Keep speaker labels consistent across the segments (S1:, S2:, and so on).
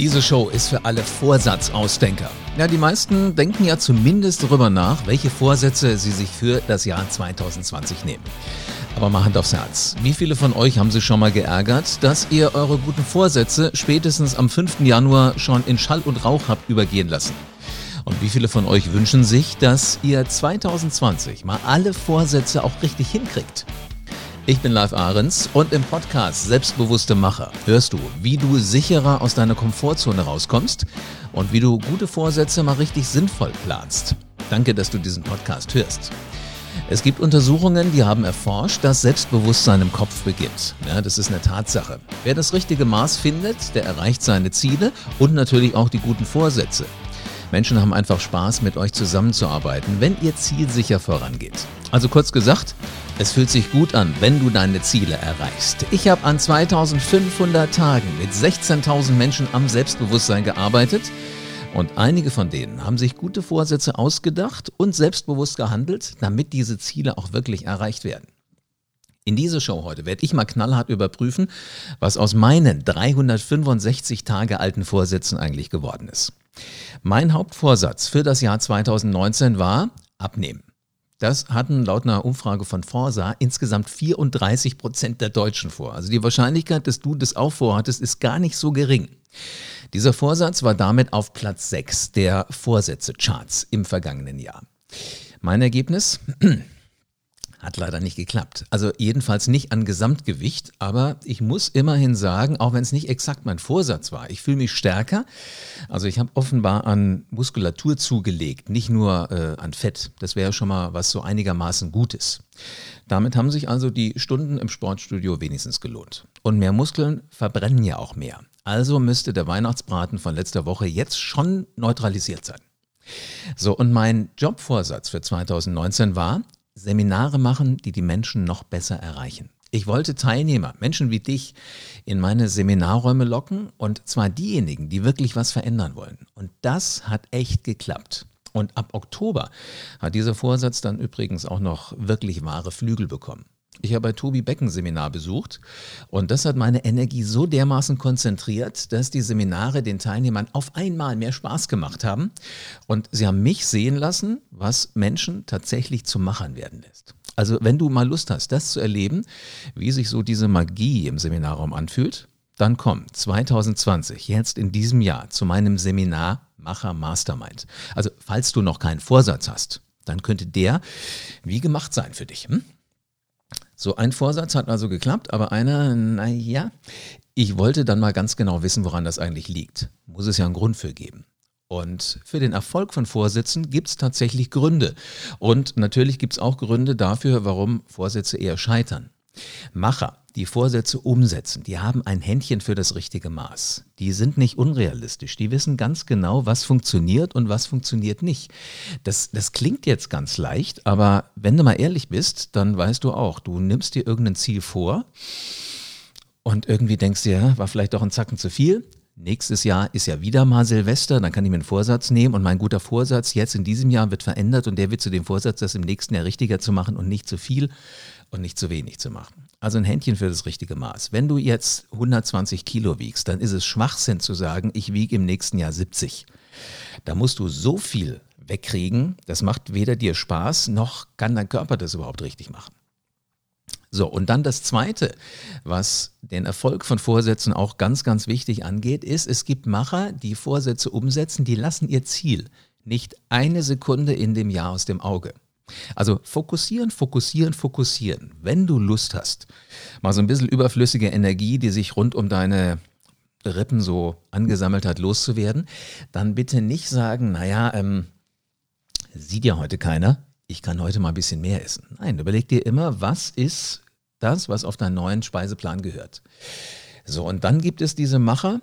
S1: Diese Show ist für alle Vorsatzausdenker. Ja, die meisten denken ja zumindest darüber nach, welche Vorsätze sie sich für das Jahr 2020 nehmen. Aber mal Hand aufs Herz. Wie viele von euch haben sich schon mal geärgert, dass ihr eure guten Vorsätze spätestens am 5. Januar schon in Schall und Rauch habt übergehen lassen? Und wie viele von euch wünschen sich, dass ihr 2020 mal alle Vorsätze auch richtig hinkriegt? Ich bin Live Ahrens und im Podcast Selbstbewusste Macher hörst du, wie du sicherer aus deiner Komfortzone rauskommst und wie du gute Vorsätze mal richtig sinnvoll planst. Danke, dass du diesen Podcast hörst. Es gibt Untersuchungen, die haben erforscht, dass Selbstbewusstsein im Kopf beginnt. Ja, das ist eine Tatsache. Wer das richtige Maß findet, der erreicht seine Ziele und natürlich auch die guten Vorsätze. Menschen haben einfach Spaß, mit euch zusammenzuarbeiten, wenn ihr Ziel sicher vorangeht. Also kurz gesagt, es fühlt sich gut an, wenn du deine Ziele erreichst. Ich habe an 2500 Tagen mit 16.000 Menschen am Selbstbewusstsein gearbeitet und einige von denen haben sich gute Vorsätze ausgedacht und selbstbewusst gehandelt, damit diese Ziele auch wirklich erreicht werden. In dieser Show heute werde ich mal knallhart überprüfen, was aus meinen 365 Tage alten Vorsätzen eigentlich geworden ist. Mein Hauptvorsatz für das Jahr 2019 war abnehmen. Das hatten laut einer Umfrage von Forsa insgesamt 34 Prozent der Deutschen vor. Also die Wahrscheinlichkeit, dass du das auch vorhattest, ist gar nicht so gering. Dieser Vorsatz war damit auf Platz 6 der Vorsätze-Charts im vergangenen Jahr. Mein Ergebnis? Hat leider nicht geklappt. Also jedenfalls nicht an Gesamtgewicht, aber ich muss immerhin sagen, auch wenn es nicht exakt mein Vorsatz war, ich fühle mich stärker. Also ich habe offenbar an Muskulatur zugelegt, nicht nur äh, an Fett. Das wäre schon mal was so einigermaßen Gutes. Damit haben sich also die Stunden im Sportstudio wenigstens gelohnt. Und mehr Muskeln verbrennen ja auch mehr. Also müsste der Weihnachtsbraten von letzter Woche jetzt schon neutralisiert sein. So, und mein Jobvorsatz für 2019 war, Seminare machen, die die Menschen noch besser erreichen. Ich wollte Teilnehmer, Menschen wie dich, in meine Seminarräume locken und zwar diejenigen, die wirklich was verändern wollen. Und das hat echt geklappt. Und ab Oktober hat dieser Vorsatz dann übrigens auch noch wirklich wahre Flügel bekommen. Ich habe bei Tobi Becken Seminar besucht und das hat meine Energie so dermaßen konzentriert, dass die Seminare den Teilnehmern auf einmal mehr Spaß gemacht haben und sie haben mich sehen lassen, was Menschen tatsächlich zu Machern werden lässt. Also wenn du mal Lust hast, das zu erleben, wie sich so diese Magie im Seminarraum anfühlt, dann komm 2020, jetzt in diesem Jahr, zu meinem Seminar Macher Mastermind. Also falls du noch keinen Vorsatz hast, dann könnte der wie gemacht sein für dich. Hm? So, ein Vorsatz hat also geklappt, aber einer, naja, ich wollte dann mal ganz genau wissen, woran das eigentlich liegt. Muss es ja einen Grund für geben. Und für den Erfolg von Vorsätzen gibt es tatsächlich Gründe. Und natürlich gibt es auch Gründe dafür, warum Vorsätze eher scheitern. Macher, die Vorsätze umsetzen, die haben ein Händchen für das richtige Maß. Die sind nicht unrealistisch. Die wissen ganz genau, was funktioniert und was funktioniert nicht. Das, das klingt jetzt ganz leicht, aber wenn du mal ehrlich bist, dann weißt du auch, du nimmst dir irgendein Ziel vor und irgendwie denkst dir, war vielleicht doch ein Zacken zu viel. Nächstes Jahr ist ja wieder mal Silvester, dann kann ich mir einen Vorsatz nehmen und mein guter Vorsatz jetzt in diesem Jahr wird verändert und der wird zu dem Vorsatz, das im nächsten Jahr richtiger zu machen und nicht zu viel und nicht zu wenig zu machen. Also ein Händchen für das richtige Maß. Wenn du jetzt 120 Kilo wiegst, dann ist es Schwachsinn zu sagen, ich wiege im nächsten Jahr 70. Da musst du so viel wegkriegen, das macht weder dir Spaß, noch kann dein Körper das überhaupt richtig machen. So, und dann das Zweite, was den Erfolg von Vorsätzen auch ganz, ganz wichtig angeht, ist, es gibt Macher, die Vorsätze umsetzen, die lassen ihr Ziel nicht eine Sekunde in dem Jahr aus dem Auge. Also fokussieren, fokussieren, fokussieren. Wenn du Lust hast, mal so ein bisschen überflüssige Energie, die sich rund um deine Rippen so angesammelt hat, loszuwerden, dann bitte nicht sagen, naja, ähm, sieht ja heute keiner, ich kann heute mal ein bisschen mehr essen. Nein, überleg dir immer, was ist das, was auf deinen neuen Speiseplan gehört. So, und dann gibt es diese Macher,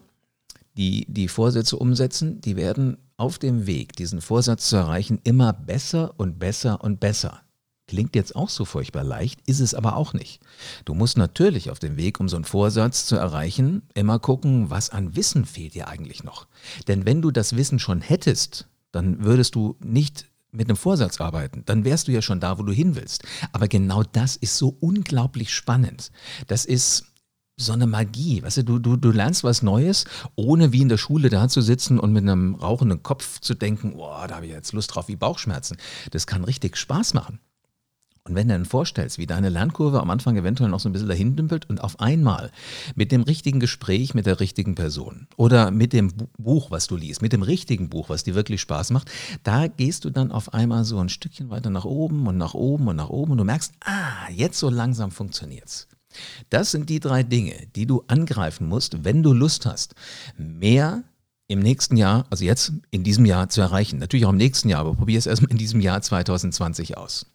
S1: die die Vorsätze umsetzen, die werden auf dem Weg, diesen Vorsatz zu erreichen, immer besser und besser und besser. Klingt jetzt auch so furchtbar leicht, ist es aber auch nicht. Du musst natürlich auf dem Weg, um so einen Vorsatz zu erreichen, immer gucken, was an Wissen fehlt dir eigentlich noch. Denn wenn du das Wissen schon hättest, dann würdest du nicht mit einem Vorsatz arbeiten, dann wärst du ja schon da, wo du hin willst. Aber genau das ist so unglaublich spannend. Das ist so eine Magie. Weißt du, du, du, du lernst was Neues, ohne wie in der Schule da zu sitzen und mit einem rauchenden Kopf zu denken, boah, da habe ich jetzt Lust drauf wie Bauchschmerzen. Das kann richtig Spaß machen. Und wenn du dann vorstellst, wie deine Lernkurve am Anfang eventuell noch so ein bisschen dahin dümpelt und auf einmal mit dem richtigen Gespräch mit der richtigen Person oder mit dem Buch, was du liest, mit dem richtigen Buch, was dir wirklich Spaß macht, da gehst du dann auf einmal so ein Stückchen weiter nach oben und nach oben und nach oben und du merkst, ah, jetzt so langsam funktioniert's. Das sind die drei Dinge, die du angreifen musst, wenn du Lust hast, mehr im nächsten Jahr, also jetzt in diesem Jahr zu erreichen. Natürlich auch im nächsten Jahr, aber probier es erstmal in diesem Jahr 2020 aus.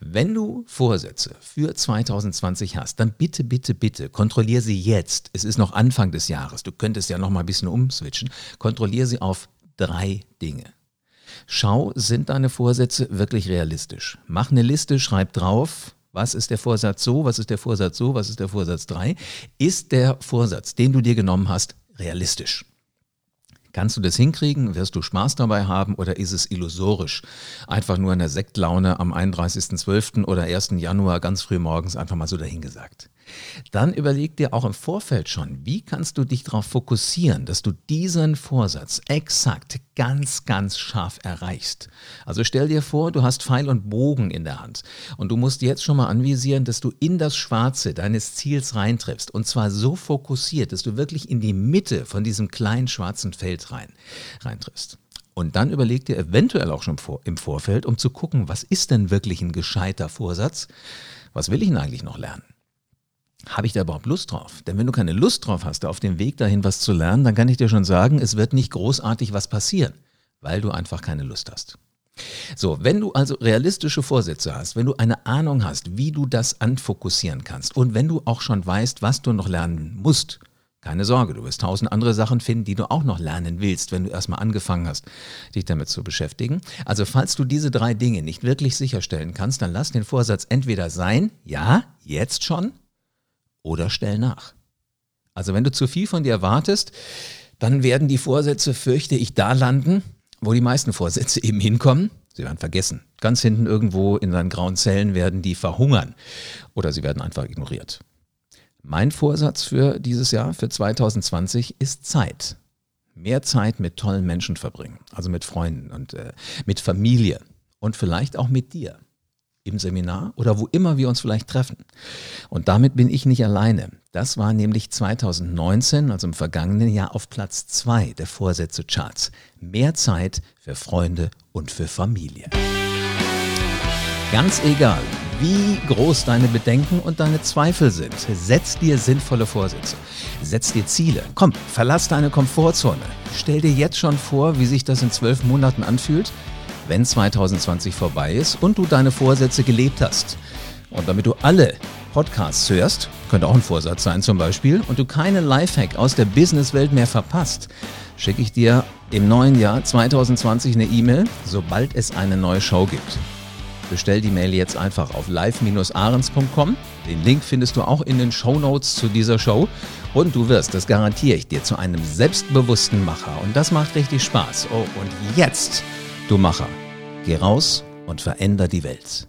S1: Wenn du Vorsätze für 2020 hast, dann bitte, bitte, bitte kontrolliere sie jetzt. Es ist noch Anfang des Jahres. Du könntest ja noch mal ein bisschen umswitchen. Kontrolliere sie auf drei Dinge. Schau, sind deine Vorsätze wirklich realistisch? Mach eine Liste, schreib drauf, was ist der Vorsatz so, was ist der Vorsatz so, was ist der Vorsatz 3? Ist der Vorsatz, den du dir genommen hast, realistisch? Kannst du das hinkriegen? Wirst du Spaß dabei haben oder ist es illusorisch? Einfach nur in der Sektlaune am 31.12. oder 1. Januar ganz früh morgens einfach mal so dahingesagt. Dann überleg dir auch im Vorfeld schon, wie kannst du dich darauf fokussieren, dass du diesen Vorsatz exakt ganz, ganz scharf erreichst. Also stell dir vor, du hast Pfeil und Bogen in der Hand und du musst jetzt schon mal anvisieren, dass du in das Schwarze deines Ziels reintriffst und zwar so fokussiert, dass du wirklich in die Mitte von diesem kleinen schwarzen Feld rein, reintriffst. Und dann überleg dir eventuell auch schon im Vorfeld, um zu gucken, was ist denn wirklich ein gescheiter Vorsatz? Was will ich denn eigentlich noch lernen? Habe ich da überhaupt Lust drauf? Denn wenn du keine Lust drauf hast, auf dem Weg dahin was zu lernen, dann kann ich dir schon sagen, es wird nicht großartig was passieren, weil du einfach keine Lust hast. So, wenn du also realistische Vorsätze hast, wenn du eine Ahnung hast, wie du das anfokussieren kannst und wenn du auch schon weißt, was du noch lernen musst, keine Sorge, du wirst tausend andere Sachen finden, die du auch noch lernen willst, wenn du erstmal angefangen hast, dich damit zu beschäftigen. Also falls du diese drei Dinge nicht wirklich sicherstellen kannst, dann lass den Vorsatz entweder sein, ja, jetzt schon, oder stell nach. Also wenn du zu viel von dir erwartest, dann werden die Vorsätze, fürchte ich, da landen, wo die meisten Vorsätze eben hinkommen. Sie werden vergessen. Ganz hinten irgendwo in seinen grauen Zellen werden die verhungern oder sie werden einfach ignoriert. Mein Vorsatz für dieses Jahr, für 2020, ist Zeit. Mehr Zeit mit tollen Menschen verbringen, also mit Freunden und äh, mit Familie und vielleicht auch mit dir im Seminar oder wo immer wir uns vielleicht treffen. Und damit bin ich nicht alleine. Das war nämlich 2019, also im vergangenen Jahr, auf Platz 2 der Vorsätze-Charts. Mehr Zeit für Freunde und für Familie. Ganz egal, wie groß deine Bedenken und deine Zweifel sind, setz dir sinnvolle Vorsätze. Setz dir Ziele. Komm, verlass deine Komfortzone. Stell dir jetzt schon vor, wie sich das in zwölf Monaten anfühlt wenn 2020 vorbei ist und du deine Vorsätze gelebt hast. Und damit du alle Podcasts hörst, könnte auch ein Vorsatz sein zum Beispiel, und du keine Lifehack aus der Businesswelt mehr verpasst, schicke ich dir im neuen Jahr 2020 eine E-Mail, sobald es eine neue Show gibt. Bestell die Mail jetzt einfach auf live-ahrens.com. Den Link findest du auch in den Show Notes zu dieser Show. Und du wirst, das garantiere ich dir, zu einem selbstbewussten Macher. Und das macht richtig Spaß. Oh, und jetzt Du Macher, geh raus und veränder die Welt.